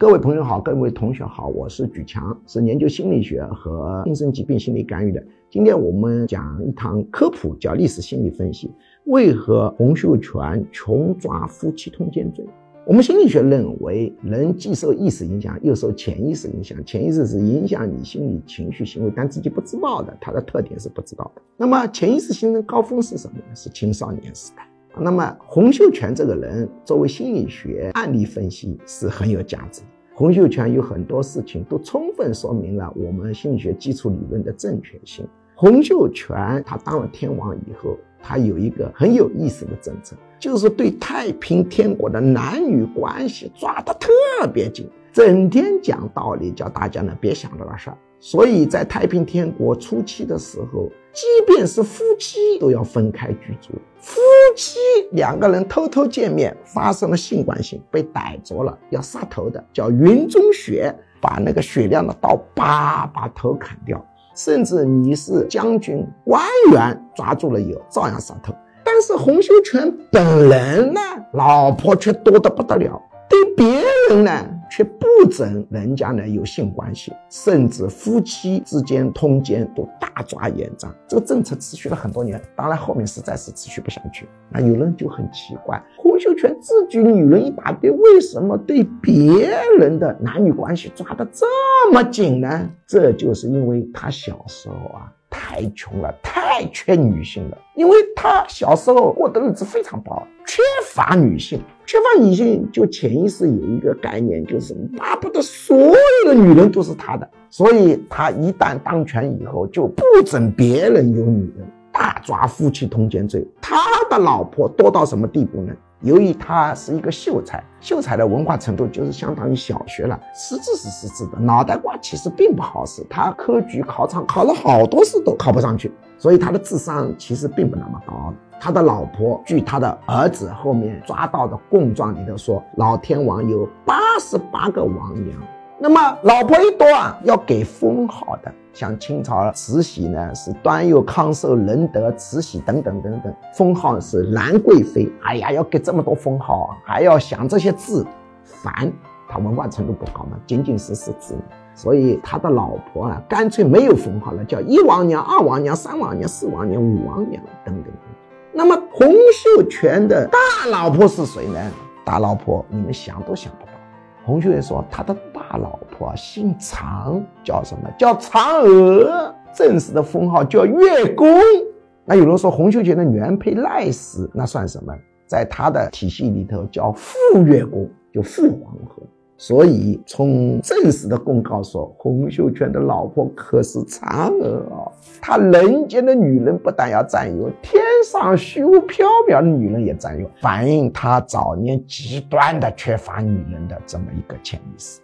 各位朋友好，各位同学好，我是举强，是研究心理学和精神疾病心理干预的。今天我们讲一堂科普，叫历史心理分析。为何洪秀全穷抓夫妻通奸罪？我们心理学认为，人既受意识影响，又受潜意识影响。潜意识是影响你心理情绪行为，但自己不知道的，它的特点是不知道的。那么潜意识形成高峰是什么呢？是青少年时代。那么洪秀全这个人作为心理学案例分析是很有价值。洪秀全有很多事情都充分说明了我们心理学基础理论的正确性。洪秀全他当了天王以后，他有一个很有意思的政策，就是对太平天国的男女关系抓得特别紧，整天讲道理，叫大家呢别想这个事儿。所以在太平天国初期的时候，即便是夫妻都要分开居住。夫妻两个人偷偷见面，发生了性关系，被逮着了，要杀头的，叫云中雪，把那个雪亮的刀叭把头砍掉。甚至你是将军官员，抓住了以后照样杀头。但是洪秀全本人呢，老婆却多得不得了。对别人呢，却不准人家呢有性关系，甚至夫妻之间通奸都大抓严抓。这个政策持续了很多年，当然后面实在是持续不下去。那有人就很奇怪，洪秀全自己女人一大堆，为什么对别人的男女关系抓得这么紧呢？这就是因为他小时候啊太穷了，太缺女性了，因为他小时候过的日子非常不好，乏女性。缺乏女性，就潜意识有一个概念，就是巴不得所有的女人都是他的。所以他一旦当权以后，就不准别人有女人，大抓夫妻通奸罪。他的老婆多到什么地步呢？由于他是一个秀才，秀才的文化程度就是相当于小学了，识字是识字的，脑袋瓜其实并不好使。他科举考场考了好多次都考不上去，所以他的智商其实并不那么高。他的老婆，据他的儿子后面抓到的供状里头说，老天王有八十八个王娘。那么老婆一多啊，要给封号的，像清朝慈禧呢是端佑、康寿、仁德、慈禧等等等等，封号是兰贵妃。哎呀，要给这么多封号，还要想这些字，烦。他文化程度不高嘛，仅仅是识字。所以他的老婆啊，干脆没有封号了，叫一王娘、二王娘、三王娘、四王娘、五王娘等等。那么洪秀全的大老婆是谁呢？大老婆你们想都想不到。洪秀全说他的大老婆姓常，叫什么叫嫦娥？正式的封号叫月宫。那有人说洪秀全的原配赖氏，那算什么？在他的体系里头叫副月宫，就副皇后。所以，从正式的公告说，洪秀全的老婆可是嫦娥啊！他人间的女人不但要占有，天上虚无缥缈的女人也占有，反映他早年极端的缺乏女人的这么一个潜意识。